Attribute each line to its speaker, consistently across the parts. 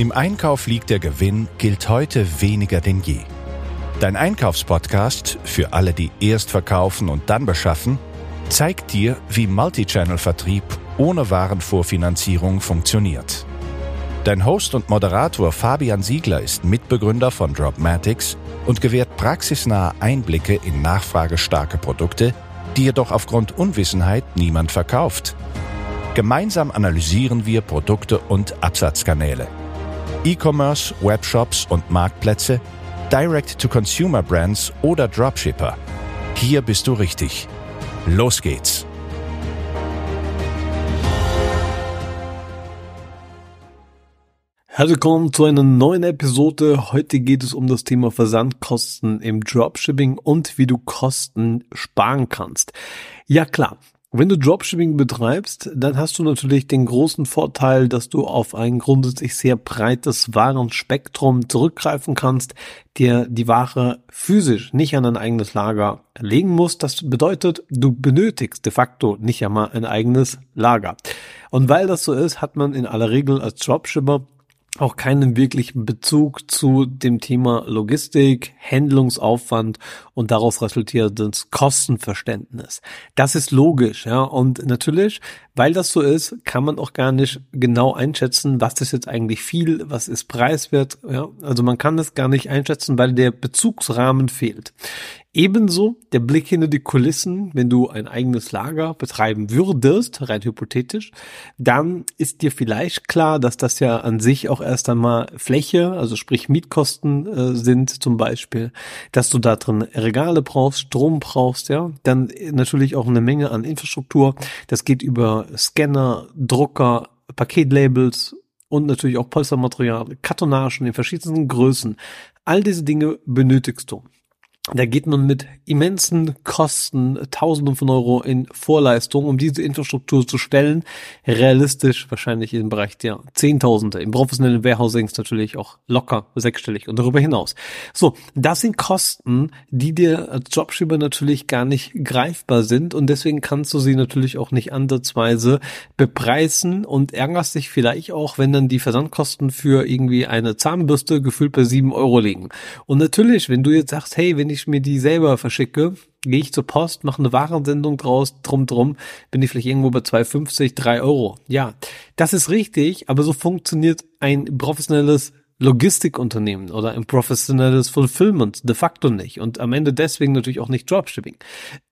Speaker 1: Im Einkauf liegt der Gewinn gilt heute weniger denn je. Dein Einkaufspodcast für alle, die erst verkaufen und dann beschaffen, zeigt dir, wie Multichannel-Vertrieb ohne Warenvorfinanzierung funktioniert. Dein Host und Moderator Fabian Siegler ist Mitbegründer von Dropmatics und gewährt praxisnahe Einblicke in nachfragestarke Produkte, die jedoch aufgrund Unwissenheit niemand verkauft. Gemeinsam analysieren wir Produkte und Absatzkanäle. E-Commerce, Webshops und Marktplätze, Direct-to-Consumer-Brands oder Dropshipper. Hier bist du richtig. Los geht's!
Speaker 2: Herzlich willkommen zu einer neuen Episode. Heute geht es um das Thema Versandkosten im Dropshipping und wie du Kosten sparen kannst. Ja klar, wenn du Dropshipping betreibst, dann hast du natürlich den großen Vorteil, dass du auf ein grundsätzlich sehr breites Warenspektrum zurückgreifen kannst, dir die Ware physisch nicht an ein eigenes Lager legen musst. Das bedeutet, du benötigst de facto nicht einmal ein eigenes Lager. Und weil das so ist, hat man in aller Regel als Dropshipper auch keinen wirklichen Bezug zu dem Thema Logistik, Handlungsaufwand und daraus resultierendes Kostenverständnis. Das ist logisch, ja. Und natürlich, weil das so ist, kann man auch gar nicht genau einschätzen, was ist jetzt eigentlich viel, was ist preiswert, ja. Also man kann das gar nicht einschätzen, weil der Bezugsrahmen fehlt. Ebenso der Blick hinter die Kulissen, wenn du ein eigenes Lager betreiben würdest, rein hypothetisch, dann ist dir vielleicht klar, dass das ja an sich auch erst einmal Fläche, also sprich Mietkosten äh, sind zum Beispiel, dass du da drin Regale brauchst, Strom brauchst, ja, dann natürlich auch eine Menge an Infrastruktur. Das geht über Scanner, Drucker, Paketlabels und natürlich auch Polstermaterial, Kartonagen in verschiedensten Größen. All diese Dinge benötigst du. Da geht man mit immensen Kosten, Tausenden von Euro in Vorleistung, um diese Infrastruktur zu stellen. Realistisch wahrscheinlich im Bereich der Zehntausende. Im professionellen Warehousing ist natürlich auch locker sechsstellig und darüber hinaus. So, das sind Kosten, die dir als Dropshipper natürlich gar nicht greifbar sind und deswegen kannst du sie natürlich auch nicht ansatzweise bepreisen und ärgerst dich vielleicht auch, wenn dann die Versandkosten für irgendwie eine Zahnbürste gefühlt bei sieben Euro liegen. Und natürlich, wenn du jetzt sagst, hey, wenn ich mir die selber verschicke, gehe ich zur Post, mache eine Warensendung draus, drum drum, bin ich vielleicht irgendwo bei 2,50, 3 Euro. Ja, das ist richtig, aber so funktioniert ein professionelles Logistikunternehmen oder ein professionelles Fulfillment de facto nicht und am Ende deswegen natürlich auch nicht Dropshipping.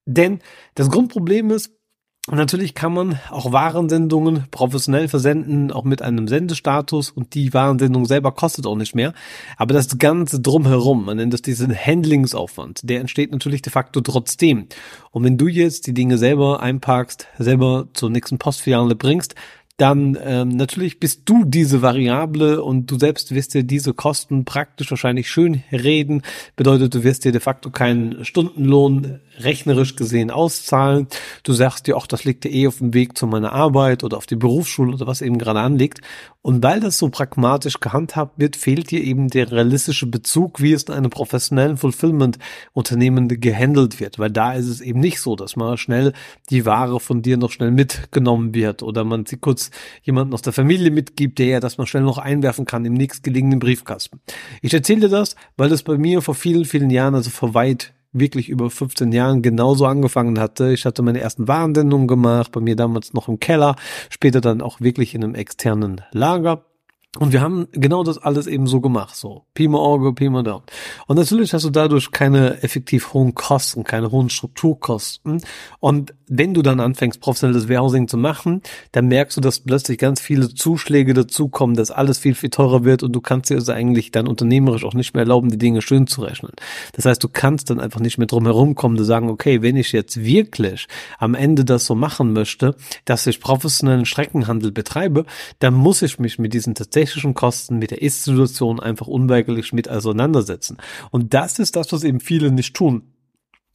Speaker 2: Denn das Grundproblem ist, und natürlich kann man auch Warensendungen professionell versenden, auch mit einem Sendestatus und die Warensendung selber kostet auch nicht mehr. Aber das Ganze drumherum, man nennt das diesen Handlingsaufwand, der entsteht natürlich de facto trotzdem. Und wenn du jetzt die Dinge selber einparkst, selber zur nächsten Postfiliale bringst, dann ähm, natürlich bist du diese Variable und du selbst wirst dir diese Kosten praktisch wahrscheinlich schön reden. Bedeutet, du wirst dir de facto keinen Stundenlohn rechnerisch gesehen auszahlen. Du sagst dir, auch das liegt dir eh auf dem Weg zu meiner Arbeit oder auf die Berufsschule oder was eben gerade anliegt. Und weil das so pragmatisch gehandhabt wird, fehlt dir eben der realistische Bezug, wie es in einem professionellen Fulfillment-Unternehmen gehandelt wird. Weil da ist es eben nicht so, dass mal schnell die Ware von dir noch schnell mitgenommen wird oder man sie kurz jemanden aus der Familie mitgibt, der ja das mal schnell noch einwerfen kann im nächstgelegenen Briefkasten. Ich erzähle dir das, weil das bei mir vor vielen, vielen Jahren, also vor weit wirklich über 15 Jahren genauso angefangen hatte. Ich hatte meine ersten Warensendungen gemacht, bei mir damals noch im Keller, später dann auch wirklich in einem externen Lager. Und wir haben genau das alles eben so gemacht, so Pima Orgo, Pima Down. Und natürlich hast du dadurch keine effektiv hohen Kosten, keine hohen Strukturkosten. Und wenn du dann anfängst, professionelles Warehousing zu machen, dann merkst du, dass plötzlich ganz viele Zuschläge dazukommen, dass alles viel, viel teurer wird und du kannst dir also eigentlich dann unternehmerisch auch nicht mehr erlauben, die Dinge schön zu rechnen. Das heißt, du kannst dann einfach nicht mehr drum herum kommen, zu sagen, okay, wenn ich jetzt wirklich am Ende das so machen möchte, dass ich professionellen Streckenhandel betreibe, dann muss ich mich mit diesen tatsächlichen tatsächlichen Kosten mit der Ist-Situation einfach unweigerlich mit auseinandersetzen. Und das ist das, was eben viele nicht tun.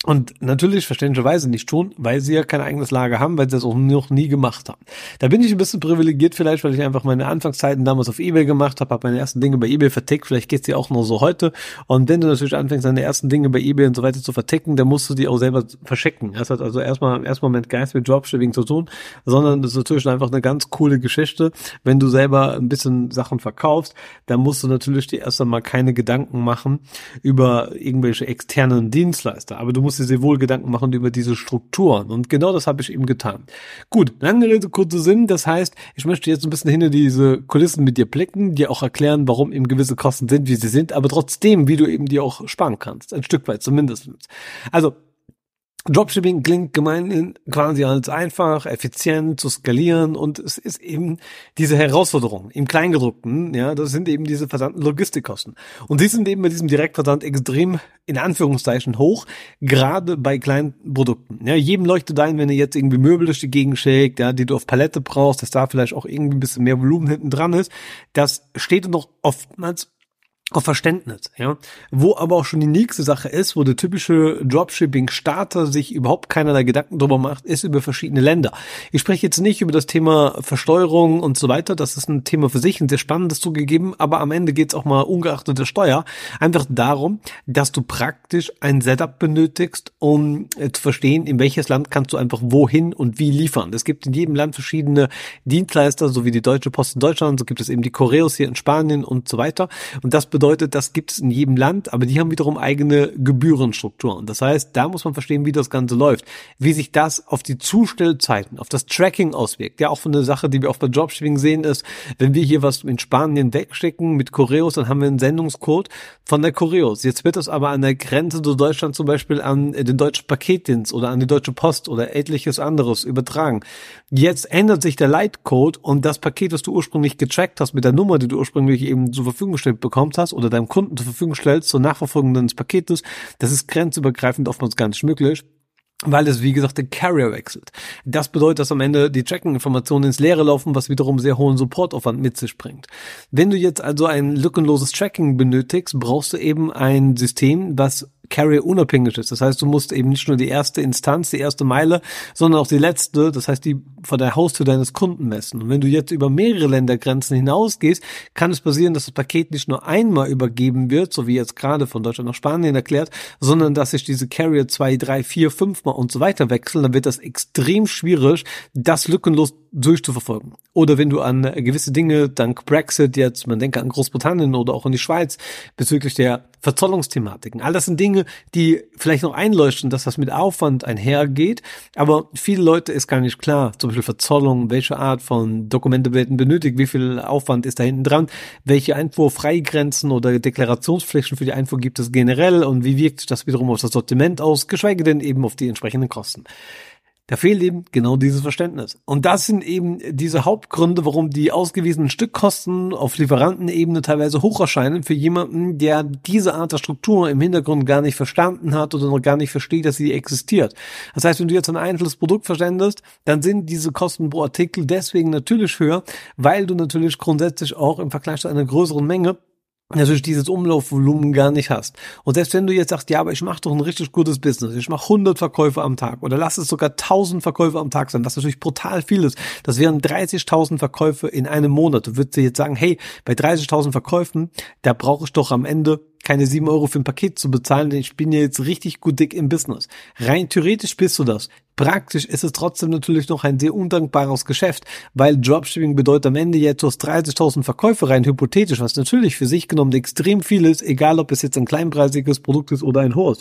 Speaker 2: Und natürlich verständlicherweise nicht tun, weil sie ja kein eigenes Lager haben, weil sie das auch noch nie gemacht haben. Da bin ich ein bisschen privilegiert vielleicht, weil ich einfach meine Anfangszeiten damals auf Ebay gemacht habe, habe meine ersten Dinge bei Ebay vertickt, vielleicht geht's dir auch noch so heute. Und wenn du natürlich anfängst, deine ersten Dinge bei Ebay und so weiter zu verticken, dann musst du die auch selber verschicken. Das hat also erstmal erstmal mit Geist mit Dropshipping zu tun, sondern das ist natürlich einfach eine ganz coole Geschichte. Wenn du selber ein bisschen Sachen verkaufst, dann musst du natürlich dir erst einmal keine Gedanken machen über irgendwelche externen Dienstleister. Aber du musst dir sehr wohl Gedanken machen über diese Strukturen. Und genau das habe ich eben getan. Gut, lange Rede, kurzer Sinn. Das heißt, ich möchte jetzt ein bisschen hinter diese Kulissen mit dir blicken, dir auch erklären, warum eben gewisse Kosten sind, wie sie sind, aber trotzdem, wie du eben die auch sparen kannst. Ein Stück weit zumindest. Also, Dropshipping klingt gemeinhin quasi als einfach, effizient zu skalieren und es ist eben diese Herausforderung im Kleingedruckten, ja, das sind eben diese verdammten Logistikkosten. Und die sind eben bei diesem Direktversand extrem in Anführungszeichen hoch, gerade bei kleinen Produkten. Ja, jedem leuchtet ein, wenn ihr jetzt irgendwie Möbel durch die Gegend schickt, ja, die du auf Palette brauchst, dass da vielleicht auch irgendwie ein bisschen mehr Volumen hinten dran ist. Das steht noch oftmals auf Verständnis, ja. Wo aber auch schon die nächste Sache ist, wo der typische Dropshipping-Starter sich überhaupt keinerlei Gedanken drüber macht, ist über verschiedene Länder. Ich spreche jetzt nicht über das Thema Versteuerung und so weiter, das ist ein Thema für sich, ein sehr spannendes zugegeben, aber am Ende geht es auch mal ungeachtet der Steuer einfach darum, dass du praktisch ein Setup benötigst, um äh, zu verstehen, in welches Land kannst du einfach wohin und wie liefern. Es gibt in jedem Land verschiedene Dienstleister, so wie die Deutsche Post in Deutschland, so gibt es eben die Choreos hier in Spanien und so weiter. Und das bedeutet, bedeutet, das gibt es in jedem Land, aber die haben wiederum eigene Gebührenstrukturen. Das heißt, da muss man verstehen, wie das Ganze läuft, wie sich das auf die Zustellzeiten, auf das Tracking auswirkt. Ja, auch von der Sache, die wir auch bei Dropshipping sehen, ist, wenn wir hier was in Spanien wegschicken mit Choreos, dann haben wir einen Sendungscode von der Choreos. Jetzt wird das aber an der Grenze zu Deutschland zum Beispiel an den deutschen Paketdienst oder an die Deutsche Post oder etliches anderes übertragen. Jetzt ändert sich der Leitcode und das Paket, das du ursprünglich getrackt hast mit der Nummer, die du ursprünglich eben zur Verfügung gestellt bekommst hast oder deinem Kunden zur Verfügung stellst zur Nachverfolgung deines Paketes, das ist grenzübergreifend oftmals gar nicht möglich weil es, wie gesagt, der Carrier wechselt. Das bedeutet, dass am Ende die Tracking-Informationen ins Leere laufen, was wiederum sehr hohen Supportaufwand mit sich bringt. Wenn du jetzt also ein lückenloses Tracking benötigst, brauchst du eben ein System, was Carrier unabhängig ist. Das heißt, du musst eben nicht nur die erste Instanz, die erste Meile, sondern auch die letzte, das heißt die vor der Haustür deines Kunden messen. Und wenn du jetzt über mehrere Ländergrenzen hinausgehst, kann es passieren, dass das Paket nicht nur einmal übergeben wird, so wie jetzt gerade von Deutschland nach Spanien erklärt, sondern dass sich diese Carrier zwei, drei, vier, fünfmal und so weiter wechseln. Dann wird das extrem schwierig, das lückenlos durchzuverfolgen. Oder wenn du an gewisse Dinge dank Brexit jetzt, man denke an Großbritannien oder auch an die Schweiz bezüglich der Verzollungsthematiken. All das sind Dinge, die vielleicht noch einleuchten, dass das mit Aufwand einhergeht, aber viele Leute ist gar nicht klar. Zum Beispiel Verzollung, welche Art von Dokumente werden benötigt, wie viel Aufwand ist da hinten dran, welche Einfuhrfreigrenzen oder Deklarationsflächen für die Einfuhr gibt es generell und wie wirkt sich das wiederum auf das Sortiment aus, geschweige denn eben auf die entsprechenden Kosten. Da fehlt eben genau dieses Verständnis. Und das sind eben diese Hauptgründe, warum die ausgewiesenen Stückkosten auf Lieferantenebene teilweise hoch erscheinen für jemanden, der diese Art der Struktur im Hintergrund gar nicht verstanden hat oder noch gar nicht versteht, dass sie existiert. Das heißt, wenn du jetzt ein einzelnes Produkt versendest, dann sind diese Kosten pro Artikel deswegen natürlich höher, weil du natürlich grundsätzlich auch im Vergleich zu einer größeren Menge natürlich dieses Umlaufvolumen gar nicht hast. Und selbst wenn du jetzt sagst, ja, aber ich mache doch ein richtig gutes Business, ich mache 100 Verkäufe am Tag oder lass es sogar 1000 Verkäufe am Tag sein, was natürlich brutal viel ist. Das wären 30.000 Verkäufe in einem Monat. Du würdest dir jetzt sagen, hey, bei 30.000 Verkäufen, da brauche ich doch am Ende keine sieben Euro für ein Paket zu bezahlen, denn ich bin ja jetzt richtig gut dick im Business. Rein theoretisch bist du das. Praktisch ist es trotzdem natürlich noch ein sehr undankbares Geschäft, weil Dropshipping bedeutet am Ende jetzt aus 30.000 Verkäufe rein hypothetisch, was natürlich für sich genommen extrem viel ist, egal ob es jetzt ein kleinpreisiges Produkt ist oder ein hohes.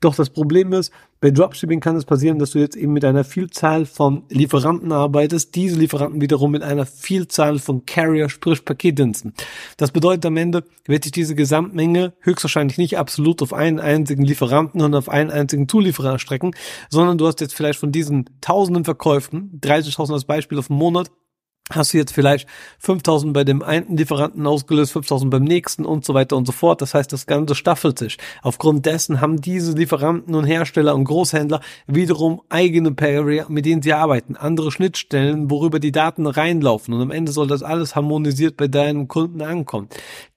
Speaker 2: Doch das Problem ist, bei Dropshipping kann es passieren, dass du jetzt eben mit einer Vielzahl von Lieferanten arbeitest, diese Lieferanten wiederum mit einer Vielzahl von Carrier, sprich Paketdiensten. Das bedeutet am Ende wird sich diese Gesamtmenge höchstwahrscheinlich nicht absolut auf einen einzigen Lieferanten und auf einen einzigen Zulieferer erstrecken, sondern du hast jetzt vielleicht von diesen tausenden Verkäufen, 30.000 als Beispiel auf den Monat, hast du jetzt vielleicht 5000 bei dem einen Lieferanten ausgelöst, 5000 beim nächsten und so weiter und so fort. Das heißt, das Ganze staffelt sich. Aufgrund dessen haben diese Lieferanten und Hersteller und Großhändler wiederum eigene Pair, mit denen sie arbeiten, andere Schnittstellen, worüber die Daten reinlaufen und am Ende soll das alles harmonisiert bei deinem Kunden ankommen.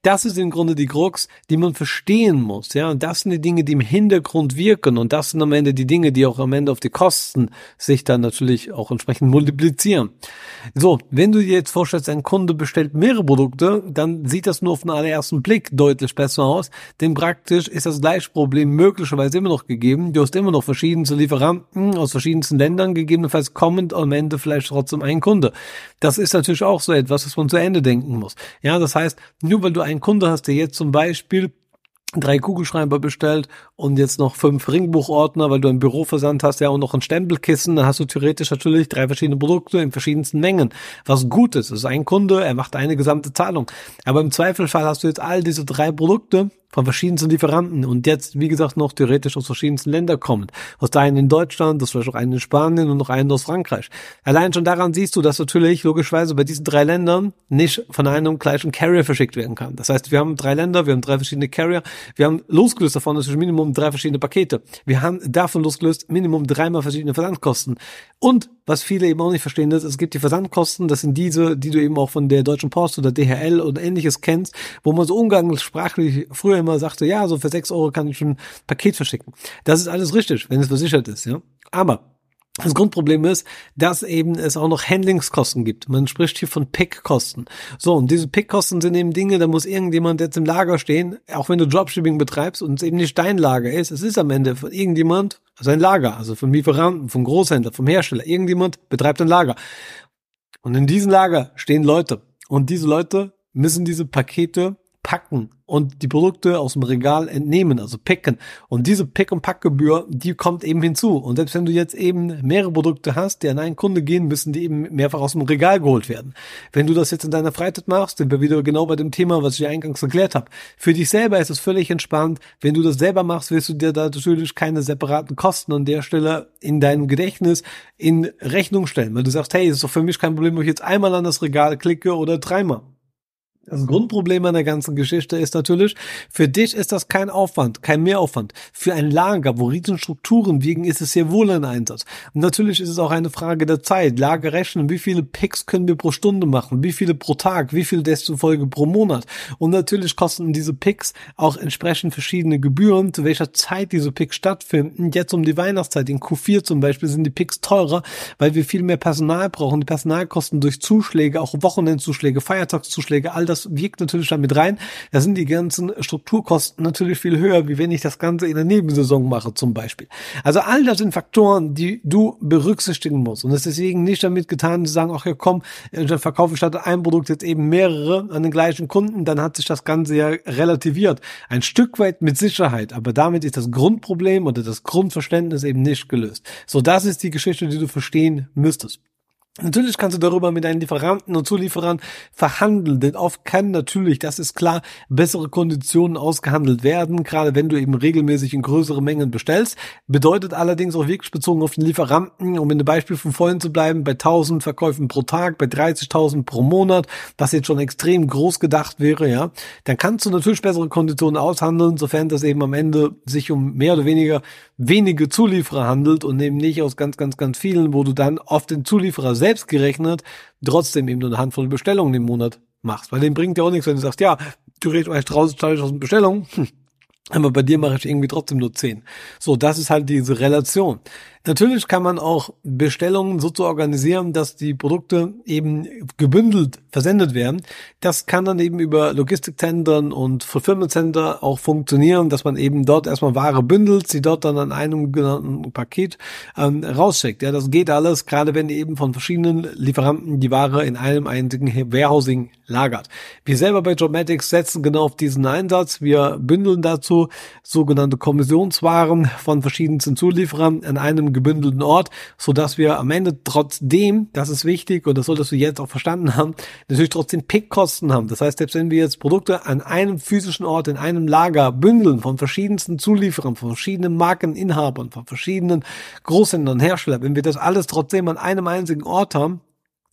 Speaker 2: Das ist im Grunde die Krux, die man verstehen muss, ja. Und das sind die Dinge, die im Hintergrund wirken. Und das sind am Ende die Dinge, die auch am Ende auf die Kosten sich dann natürlich auch entsprechend multiplizieren. So, wenn du dir jetzt vorstellst, ein Kunde bestellt mehrere Produkte, dann sieht das nur auf den allerersten Blick deutlich besser aus. Denn praktisch ist das gleiche Problem möglicherweise immer noch gegeben. Du hast immer noch verschiedenste Lieferanten aus verschiedensten Ländern, gegebenenfalls kommend am Ende vielleicht trotzdem ein Kunde. Das ist natürlich auch so etwas, was man zu Ende denken muss. Ja, das heißt, nur weil du einen Kunde hast, der jetzt zum Beispiel drei Kugelschreiber bestellt und jetzt noch fünf Ringbuchordner, weil du ein Büroversand hast, ja, und noch ein Stempelkissen, dann hast du theoretisch natürlich drei verschiedene Produkte in verschiedensten Mengen. Was gut ist, ist ein Kunde, er macht eine gesamte Zahlung. Aber im Zweifelfall hast du jetzt all diese drei Produkte von verschiedensten Lieferanten und jetzt, wie gesagt, noch theoretisch aus verschiedensten Ländern kommen. Aus einen in Deutschland, das vielleicht auch einen in Spanien und noch einen aus Frankreich. Allein schon daran siehst du, dass natürlich logischerweise bei diesen drei Ländern nicht von einem gleichen Carrier verschickt werden kann. Das heißt, wir haben drei Länder, wir haben drei verschiedene Carrier, wir haben losgelöst davon, ist Minimum drei verschiedene Pakete. Wir haben davon losgelöst Minimum dreimal verschiedene Versandkosten. Und was viele eben auch nicht verstehen ist, es gibt die Versandkosten, das sind diese, die du eben auch von der Deutschen Post oder DHL und ähnliches kennst, wo man so umgangssprachlich früher immer sagte, ja, so für sechs Euro kann ich schon ein Paket verschicken. Das ist alles richtig, wenn es versichert ist, ja. Aber das Grundproblem ist, dass eben es auch noch Handlingskosten gibt. Man spricht hier von Pickkosten. So, und diese Pickkosten sind eben Dinge, da muss irgendjemand jetzt im Lager stehen, auch wenn du Dropshipping betreibst und es eben nicht dein Lager ist. Es ist am Ende von irgendjemand, also ein Lager, also vom Lieferanten, vom Großhändler, vom Hersteller. Irgendjemand betreibt ein Lager. Und in diesem Lager stehen Leute. Und diese Leute müssen diese Pakete packen und die Produkte aus dem Regal entnehmen, also picken. Und diese Pick- und Packgebühr, die kommt eben hinzu. Und selbst wenn du jetzt eben mehrere Produkte hast, die an einen Kunde gehen, müssen die eben mehrfach aus dem Regal geholt werden. Wenn du das jetzt in deiner Freizeit machst, sind wir wieder genau bei dem Thema, was ich eingangs erklärt habe. Für dich selber ist es völlig entspannt. Wenn du das selber machst, wirst du dir da natürlich keine separaten Kosten an der Stelle in deinem Gedächtnis in Rechnung stellen, weil du sagst, hey, ist doch für mich kein Problem, ob ich jetzt einmal an das Regal klicke oder dreimal. Das Grundproblem an der ganzen Geschichte ist natürlich, für dich ist das kein Aufwand, kein Mehraufwand. Für ein Lager, wo riesen Strukturen wiegen, ist es sehr wohl ein Einsatz. Und natürlich ist es auch eine Frage der Zeit. Lager rechnen, wie viele Picks können wir pro Stunde machen, wie viele pro Tag, wie viel desto Folge pro Monat. Und natürlich kosten diese Picks auch entsprechend verschiedene Gebühren, zu welcher Zeit diese Picks stattfinden. Jetzt um die Weihnachtszeit, in Q4 zum Beispiel, sind die Picks teurer, weil wir viel mehr Personal brauchen. Die Personalkosten durch Zuschläge, auch Wochenendzuschläge, Feiertagszuschläge, all das das wirkt natürlich damit rein. Da sind die ganzen Strukturkosten natürlich viel höher, wie wenn ich das Ganze in der Nebensaison mache zum Beispiel. Also all das sind Faktoren, die du berücksichtigen musst. Und es ist deswegen nicht damit getan, zu sagen, ach ja komm, dann verkaufe ich statt ein Produkt jetzt eben mehrere an den gleichen Kunden, dann hat sich das Ganze ja relativiert. Ein Stück weit mit Sicherheit, aber damit ist das Grundproblem oder das Grundverständnis eben nicht gelöst. So, das ist die Geschichte, die du verstehen müsstest. Natürlich kannst du darüber mit deinen Lieferanten und Zulieferern verhandeln, denn oft kann natürlich, das ist klar, bessere Konditionen ausgehandelt werden, gerade wenn du eben regelmäßig in größere Mengen bestellst. Bedeutet allerdings auch wirklich bezogen auf den Lieferanten, um in dem Beispiel von vorhin zu bleiben, bei 1000 Verkäufen pro Tag, bei 30.000 pro Monat, was jetzt schon extrem groß gedacht wäre, ja, dann kannst du natürlich bessere Konditionen aushandeln, sofern das eben am Ende sich um mehr oder weniger wenige Zulieferer handelt und eben nicht aus ganz, ganz, ganz vielen, wo du dann oft den Zulieferer selbst selbst gerechnet trotzdem eben nur eine Handvoll Bestellungen im Monat machst. Weil dem bringt ja auch nichts, wenn du sagst, ja, du redest eigentlich draußen 20.000 Bestellungen, hm. aber bei dir mache ich irgendwie trotzdem nur 10. So, das ist halt diese Relation. Natürlich kann man auch Bestellungen so zu organisieren, dass die Produkte eben gebündelt versendet werden. Das kann dann eben über Logistikzentren und Fulfillment Center auch funktionieren, dass man eben dort erstmal Ware bündelt, sie dort dann an einem genannten Paket ähm, rausschickt. Ja, das geht alles, gerade wenn eben von verschiedenen Lieferanten die Ware in einem einzigen Warehousing lagert. Wir selber bei Jobmatics setzen genau auf diesen Einsatz. Wir bündeln dazu sogenannte Kommissionswaren von verschiedensten Zulieferern an einem gebündelten Ort, so dass wir am Ende trotzdem, das ist wichtig und das solltest du jetzt auch verstanden haben, natürlich trotzdem Pickkosten haben. Das heißt, selbst wenn wir jetzt Produkte an einem physischen Ort in einem Lager bündeln von verschiedensten Zulieferern, von verschiedenen Markeninhabern, von verschiedenen Großhändlern, Herstellern, wenn wir das alles trotzdem an einem einzigen Ort haben,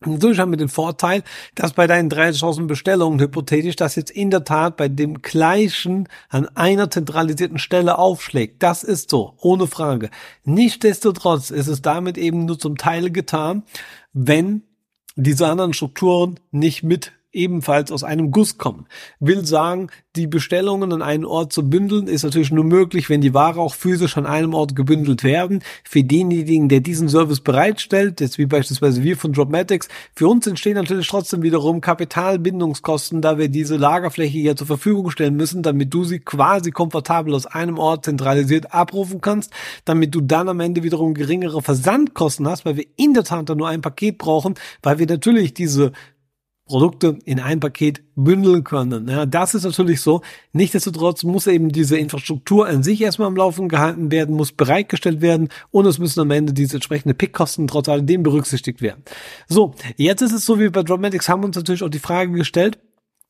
Speaker 2: Natürlich haben wir den Vorteil, dass bei deinen 30.000 Bestellungen hypothetisch das jetzt in der Tat bei dem gleichen an einer zentralisierten Stelle aufschlägt. Das ist so, ohne Frage. Nichtsdestotrotz ist es damit eben nur zum Teil getan, wenn diese anderen Strukturen nicht mit ebenfalls aus einem Guss kommen. Will sagen, die Bestellungen an einen Ort zu bündeln ist natürlich nur möglich, wenn die Ware auch physisch an einem Ort gebündelt werden. Für denjenigen, der diesen Service bereitstellt, jetzt wie beispielsweise wir von Dropmatics, für uns entstehen natürlich trotzdem wiederum Kapitalbindungskosten, da wir diese Lagerfläche hier zur Verfügung stellen müssen, damit du sie quasi komfortabel aus einem Ort zentralisiert abrufen kannst, damit du dann am Ende wiederum geringere Versandkosten hast, weil wir in der Tat nur ein Paket brauchen, weil wir natürlich diese Produkte in ein Paket bündeln können. Ja, das ist natürlich so. Nichtsdestotrotz muss eben diese Infrastruktur an sich erstmal am Laufen gehalten werden, muss bereitgestellt werden und es müssen am Ende diese entsprechende Pickkosten trotz alledem berücksichtigt werden. So, jetzt ist es so wie bei Dropmatics haben wir uns natürlich auch die Frage gestellt,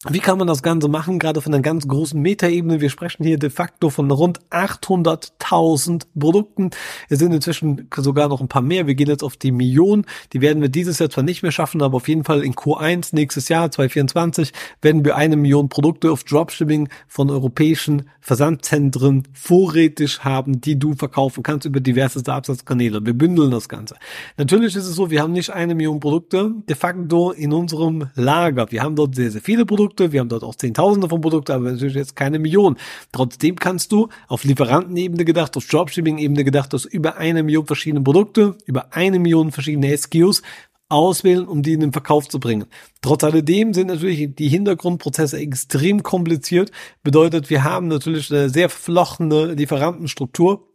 Speaker 2: wie kann man das Ganze machen, gerade von einer ganz großen Metaebene? Wir sprechen hier de facto von rund 800.000 Produkten. Es sind inzwischen sogar noch ein paar mehr. Wir gehen jetzt auf die Million. Die werden wir dieses Jahr zwar nicht mehr schaffen, aber auf jeden Fall in Q1 nächstes Jahr, 2024, werden wir eine Million Produkte auf Dropshipping von europäischen Versandzentren vorrätig haben, die du verkaufen kannst über diverse Absatzkanäle. Wir bündeln das Ganze. Natürlich ist es so, wir haben nicht eine Million Produkte de facto in unserem Lager. Wir haben dort sehr, sehr viele Produkte Produkte, wir haben dort auch Zehntausende von Produkten, aber natürlich jetzt keine Millionen. Trotzdem kannst du auf Lieferantenebene gedacht, auf Dropshipping-Ebene gedacht, aus über eine Million verschiedene Produkte, über eine Million verschiedene SKUs auswählen, um die in den Verkauf zu bringen. Trotz alledem sind natürlich die Hintergrundprozesse extrem kompliziert. Bedeutet, wir haben natürlich eine sehr verflochtene Lieferantenstruktur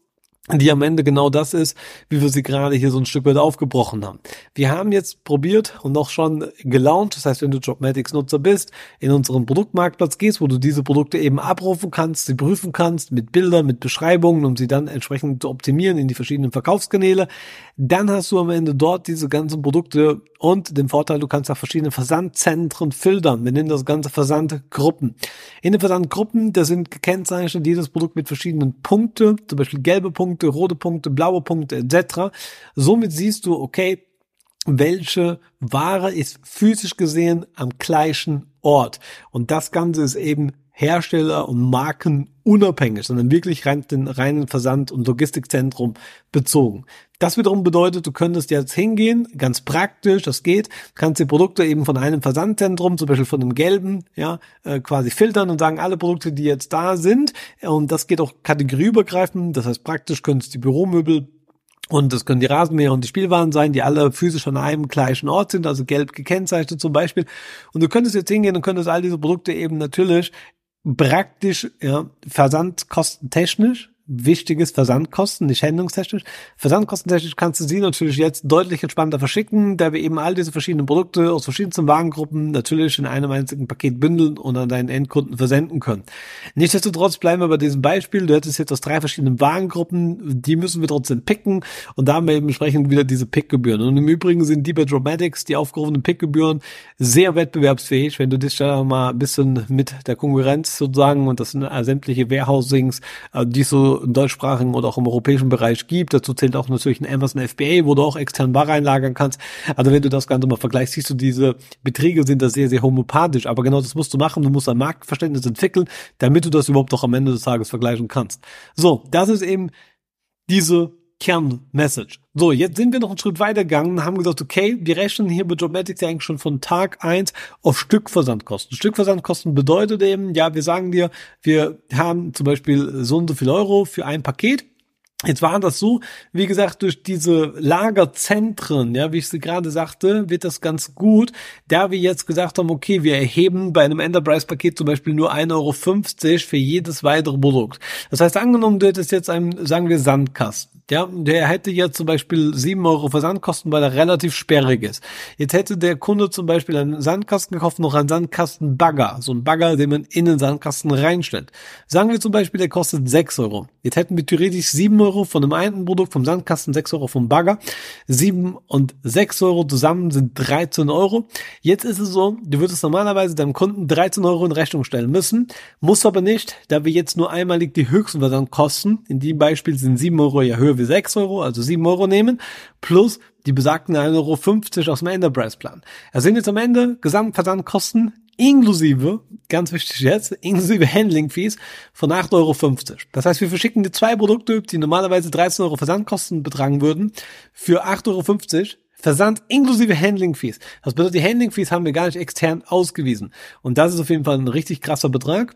Speaker 2: die am Ende genau das ist, wie wir sie gerade hier so ein Stück weit aufgebrochen haben. Wir haben jetzt probiert und auch schon gelauncht, das heißt, wenn du Jobmatics Nutzer bist, in unseren Produktmarktplatz gehst, wo du diese Produkte eben abrufen kannst, sie prüfen kannst mit Bildern, mit Beschreibungen, um sie dann entsprechend zu optimieren in die verschiedenen Verkaufskanäle, dann hast du am Ende dort diese ganzen Produkte und den Vorteil, du kannst auch verschiedene Versandzentren filtern. Wir nennen das Ganze Versandgruppen. In den Versandgruppen, da sind gekennzeichnet jedes Produkt mit verschiedenen Punkten, zum Beispiel gelbe Punkte, rote Punkte, blaue Punkte etc. Somit siehst du, okay, welche Ware ist physisch gesehen am gleichen Ort. Und das Ganze ist eben Hersteller und Marken unabhängig, sondern wirklich rein den reinen Versand- und Logistikzentrum bezogen. Das wiederum bedeutet, du könntest jetzt hingehen, ganz praktisch, das geht, kannst die Produkte eben von einem Versandzentrum, zum Beispiel von dem gelben, ja, äh, quasi filtern und sagen, alle Produkte, die jetzt da sind, und das geht auch kategorieübergreifend, das heißt praktisch könntest die Büromöbel und das können die Rasenmäher und die Spielwaren sein, die alle physisch an einem gleichen Ort sind, also gelb gekennzeichnet zum Beispiel. Und du könntest jetzt hingehen und könntest all diese Produkte eben natürlich praktisch, ja, versandkostentechnisch wichtiges Versandkosten, nicht handlungstechnisch. Versandkostentechnisch kannst du sie natürlich jetzt deutlich entspannter verschicken, da wir eben all diese verschiedenen Produkte aus verschiedensten Warengruppen natürlich in einem einzigen Paket bündeln und an deinen Endkunden versenden können. Nichtsdestotrotz bleiben wir bei diesem Beispiel. Du hättest jetzt aus drei verschiedenen Warengruppen, die müssen wir trotzdem picken und da haben wir eben entsprechend wieder diese Pickgebühren. Und im Übrigen sind die bei Dramatics, die aufgerufenen Pickgebühren, sehr wettbewerbsfähig, wenn du dich da mal ein bisschen mit der Konkurrenz sozusagen und das sind sämtliche Warehousings, äh, die so im deutschsprachigen oder auch im europäischen Bereich gibt. Dazu zählt auch natürlich ein Amazon FBA, wo du auch extern Ware einlagern kannst. Also wenn du das Ganze mal vergleichst, siehst du, diese Beträge sind da sehr, sehr homopathisch. Aber genau das musst du machen. Du musst ein Marktverständnis entwickeln, damit du das überhaupt auch am Ende des Tages vergleichen kannst. So, das ist eben diese Kernmessage. So, jetzt sind wir noch einen Schritt weiter gegangen und haben gesagt, okay, wir rechnen hier bei Jobmatics ja eigentlich schon von Tag eins auf Stückversandkosten. Stückversandkosten bedeutet eben, ja, wir sagen dir, wir haben zum Beispiel so und so viel Euro für ein Paket Jetzt war das so, wie gesagt, durch diese Lagerzentren, ja, wie ich sie gerade sagte, wird das ganz gut, da wir jetzt gesagt haben, okay, wir erheben bei einem Enterprise-Paket zum Beispiel nur 1,50 Euro für jedes weitere Produkt. Das heißt, angenommen, du hättest jetzt einen, sagen wir, Sandkasten. Ja, der hätte jetzt zum Beispiel 7 Euro Versandkosten, weil er relativ sperrig ist. Jetzt hätte der Kunde zum Beispiel einen Sandkasten gekauft, noch einen Sandkastenbagger. So ein Bagger, den man in den Sandkasten reinstellt. Sagen wir zum Beispiel, der kostet 6 Euro. Jetzt hätten wir theoretisch 7 Euro von dem einen Produkt, vom Sandkasten, 6 Euro vom Bagger. 7 und 6 Euro zusammen sind 13 Euro. Jetzt ist es so, du würdest normalerweise deinem Kunden 13 Euro in Rechnung stellen müssen. Muss aber nicht, da wir jetzt nur einmalig die höchsten Versandkosten, in dem Beispiel sind 7 Euro ja höher wie 6 Euro, also 7 Euro nehmen, plus die besagten 1,50 Euro aus dem Enterprise-Plan. Es sind jetzt am Ende Gesamtversandkosten inklusive, ganz wichtig jetzt, inklusive Handling-Fees von 8,50 Euro. Das heißt, wir verschicken dir zwei Produkte, die normalerweise 13 Euro Versandkosten betragen würden, für 8,50 Euro Versand inklusive Handling Fees. Das bedeutet, die Handling Fees haben wir gar nicht extern ausgewiesen. Und das ist auf jeden Fall ein richtig krasser Betrag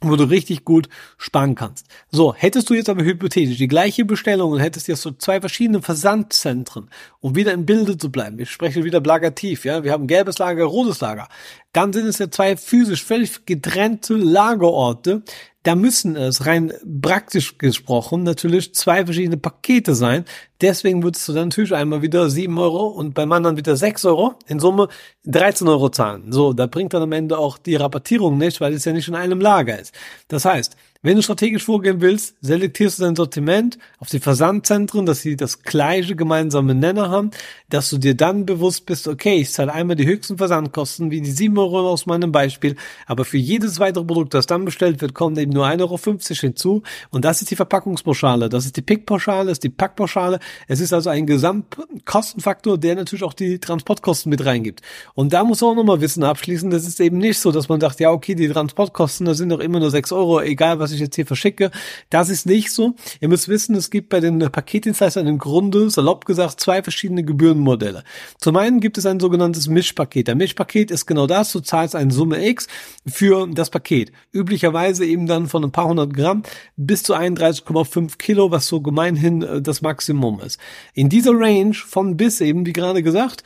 Speaker 2: wo du richtig gut sparen kannst. So, hättest du jetzt aber hypothetisch die gleiche Bestellung und hättest jetzt so zwei verschiedene Versandzentren, um wieder im Bilde zu bleiben. Ich spreche wieder plagativ, ja. Wir haben gelbes Lager, rotes Lager. Dann sind es ja zwei physisch völlig getrennte Lagerorte, da müssen es rein praktisch gesprochen natürlich zwei verschiedene Pakete sein. Deswegen würdest du dann natürlich einmal wieder sieben Euro und beim anderen wieder sechs Euro, in Summe 13 Euro zahlen. So, da bringt dann am Ende auch die Rabattierung nicht, weil es ja nicht in einem Lager ist. Das heißt, wenn du strategisch vorgehen willst, selektierst du dein Sortiment auf die Versandzentren, dass sie das gleiche gemeinsame Nenner haben, dass du dir dann bewusst bist, okay, ich zahle einmal die höchsten Versandkosten, wie die 7 Euro aus meinem Beispiel, aber für jedes weitere Produkt, das dann bestellt wird, kommt eben nur 1,50 Euro hinzu. Und das ist die Verpackungspauschale, das ist die Pickpauschale, ist die Packpauschale, es ist also ein Gesamtkostenfaktor, der natürlich auch die Transportkosten mit reingibt. Und da muss man auch nochmal wissen abschließen, das ist eben nicht so, dass man sagt, ja okay, die Transportkosten, das sind doch immer nur 6 Euro, egal was was ich jetzt hier verschicke. Das ist nicht so. Ihr müsst wissen, es gibt bei den Paketdienstleistern im Grunde, salopp gesagt, zwei verschiedene Gebührenmodelle. Zum einen gibt es ein sogenanntes Mischpaket. Ein Mischpaket ist genau das. Du zahlst eine Summe X für das Paket. Üblicherweise eben dann von ein paar hundert Gramm bis zu 31,5 Kilo, was so gemeinhin äh, das Maximum ist. In dieser Range von bis eben, wie gerade gesagt,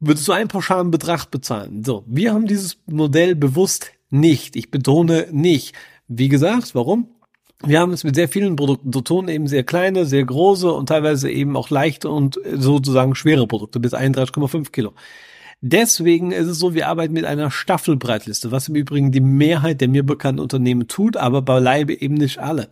Speaker 2: würdest du einen pauschalen Betrag bezahlen. So, wir haben dieses Modell bewusst nicht. Ich betone nicht. Wie gesagt, warum? Wir haben es mit sehr vielen Produkten zu tun, eben sehr kleine, sehr große und teilweise eben auch leichte und sozusagen schwere Produkte bis 31,5 Kilo. Deswegen ist es so, wir arbeiten mit einer Staffelbreitliste, was im Übrigen die Mehrheit der mir bekannten Unternehmen tut, aber beileibe eben nicht alle.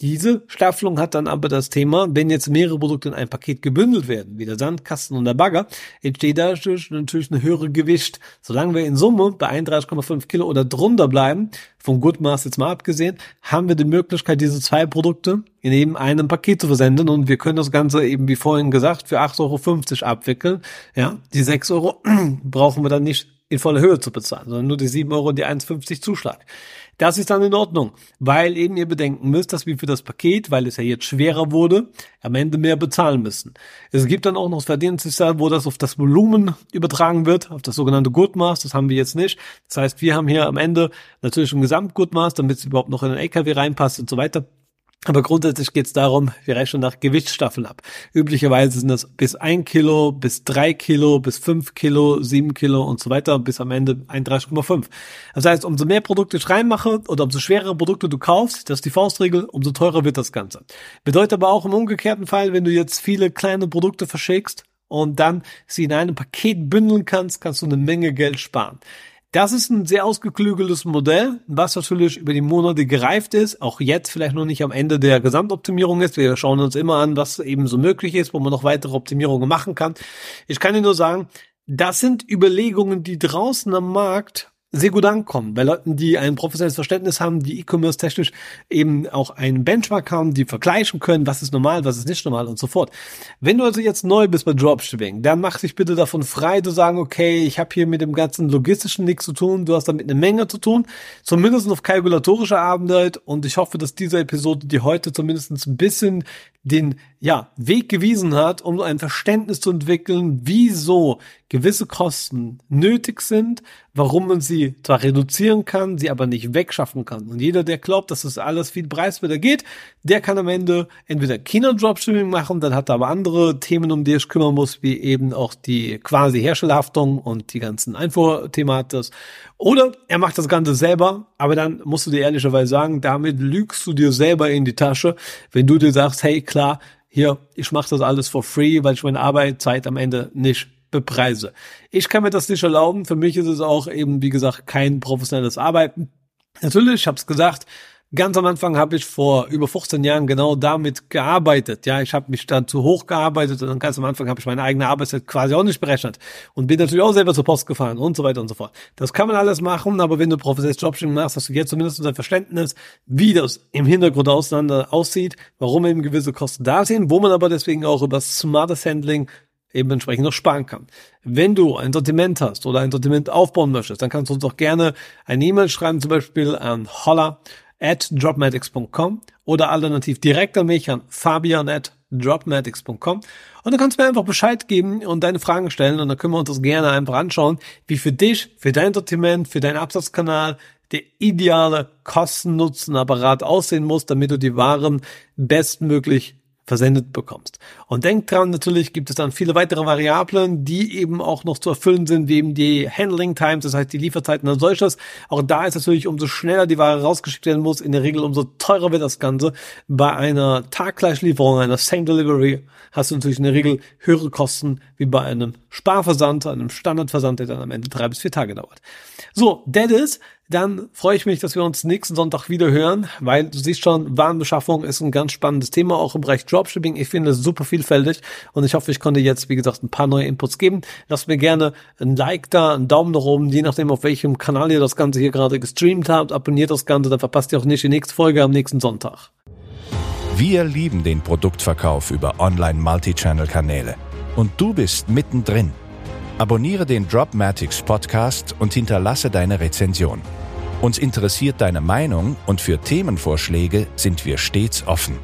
Speaker 2: Diese Staffelung hat dann aber das Thema, wenn jetzt mehrere Produkte in ein Paket gebündelt werden, wie der Sandkasten und der Bagger, entsteht dadurch natürlich eine höhere Gewicht. Solange wir in Summe bei 31,5 Kilo oder drunter bleiben, vom Goodmaß jetzt mal abgesehen, haben wir die Möglichkeit, diese zwei Produkte in eben einem Paket zu versenden und wir können das Ganze eben, wie vorhin gesagt, für 8,50 Euro abwickeln. Ja, die 6 Euro brauchen wir dann nicht in voller Höhe zu bezahlen, sondern nur die 7 Euro und die 1,50 Zuschlag. Das ist dann in Ordnung, weil eben ihr bedenken müsst, dass wir für das Paket, weil es ja jetzt schwerer wurde, am Ende mehr bezahlen müssen. Es gibt dann auch noch Verdienstlichkeit, wo das auf das Volumen übertragen wird, auf das sogenannte Gutmaß, das haben wir jetzt nicht. Das heißt, wir haben hier am Ende natürlich ein Gesamtgutmaß, damit es überhaupt noch in den LKW reinpasst und so weiter. Aber grundsätzlich geht es darum, wir rechnen nach Gewichtsstaffeln ab. Üblicherweise sind das bis ein Kilo, bis drei Kilo, bis fünf Kilo, sieben Kilo und so weiter, bis am Ende 31,5. Das heißt, umso mehr Produkte ich reinmache oder umso schwerere Produkte du kaufst, das ist die Faustregel, umso teurer wird das Ganze. Bedeutet aber auch im umgekehrten Fall, wenn du jetzt viele kleine Produkte verschickst und dann sie in einem Paket bündeln kannst, kannst du eine Menge Geld sparen. Das ist ein sehr ausgeklügeltes Modell, was natürlich über die Monate gereift ist, auch jetzt vielleicht noch nicht am Ende der Gesamtoptimierung ist. Wir schauen uns immer an, was eben so möglich ist, wo man noch weitere Optimierungen machen kann. Ich kann dir nur sagen, das sind Überlegungen, die draußen am Markt sehr gut ankommen. Bei Leuten, die ein professionelles Verständnis haben, die E-Commerce technisch eben auch einen Benchmark haben, die vergleichen können, was ist normal, was ist nicht normal und so fort. Wenn du also jetzt neu bist bei Dropshipping, dann mach dich bitte davon frei, zu sagen, okay, ich habe hier mit dem ganzen logistischen nichts zu tun, du hast damit eine Menge zu tun, zumindest auf kalkulatorischer Arbeit und ich hoffe, dass diese Episode dir heute zumindest ein bisschen den ja, Weg gewiesen hat, um ein Verständnis zu entwickeln, wieso gewisse Kosten nötig sind, warum man sie zwar reduzieren kann, sie aber nicht wegschaffen kann. Und jeder, der glaubt, dass das alles viel preiswerter geht, der kann am Ende entweder China-Dropshipping machen, dann hat er aber andere Themen, um die sich kümmern muss, wie eben auch die quasi Herstellerhaftung und die ganzen Einfuhrthematis. Oder er macht das Ganze selber, aber dann musst du dir ehrlicherweise sagen, damit lügst du dir selber in die Tasche, wenn du dir sagst, hey, klar, hier, ich mache das alles for free, weil ich meine Arbeitszeit am Ende nicht bepreise. Ich kann mir das nicht erlauben. Für mich ist es auch eben, wie gesagt, kein professionelles Arbeiten. Natürlich, ich habe es gesagt, Ganz am Anfang habe ich vor über 15 Jahren genau damit gearbeitet. Ja, ich habe mich dann zu hoch gearbeitet und ganz am Anfang habe ich meine eigene Arbeitszeit quasi auch nicht berechnet und bin natürlich auch selber zur Post gefahren und so weiter und so fort. Das kann man alles machen, aber wenn du professionelles Jobsharing machst, hast du jetzt zumindest unser Verständnis, wie das im Hintergrund auseinander aussieht, warum eben gewisse Kosten da sind, wo man aber deswegen auch über smartes Handling eben entsprechend noch sparen kann. Wenn du ein Sortiment hast oder ein Sortiment aufbauen möchtest, dann kannst du uns auch gerne eine E-Mail schreiben, zum Beispiel an holla at dropmatics.com oder alternativ direkt an mich an fabian at dropmatics.com und dann kannst du mir einfach Bescheid geben und deine Fragen stellen und dann können wir uns das gerne einfach anschauen, wie für dich, für dein Sortiment, für deinen Absatzkanal der ideale Kosten-Nutzen-Apparat aussehen muss, damit du die Waren bestmöglich versendet bekommst. Und denk dran, natürlich gibt es dann viele weitere Variablen, die eben auch noch zu erfüllen sind, wie eben die Handling Times, das heißt die Lieferzeiten und solches. Auch da ist natürlich, umso schneller die Ware rausgeschickt werden muss, in der Regel umso teurer wird das Ganze. Bei einer Taggleichlieferung, einer Same Delivery, hast du natürlich in der Regel höhere Kosten wie bei einem Sparversand, einem Standardversand, der dann am Ende drei bis vier Tage dauert. So, that is, dann freue ich mich, dass wir uns nächsten Sonntag wieder hören, weil du siehst schon, Warenbeschaffung ist ein ganz spannendes Thema, auch im Bereich Dropshipping. Ich finde es super vielfältig und ich hoffe, ich konnte jetzt, wie gesagt, ein paar neue Inputs geben. Lass mir gerne ein Like da, einen Daumen nach oben, je nachdem, auf welchem Kanal ihr das Ganze hier gerade gestreamt habt. Abonniert das Ganze, dann verpasst ihr auch nicht die nächste Folge am nächsten Sonntag.
Speaker 1: Wir lieben den Produktverkauf über Online-Multichannel-Kanäle. Und du bist mittendrin. Abonniere den Dropmatics Podcast und hinterlasse deine Rezension. Uns interessiert deine Meinung und für Themenvorschläge sind wir stets offen.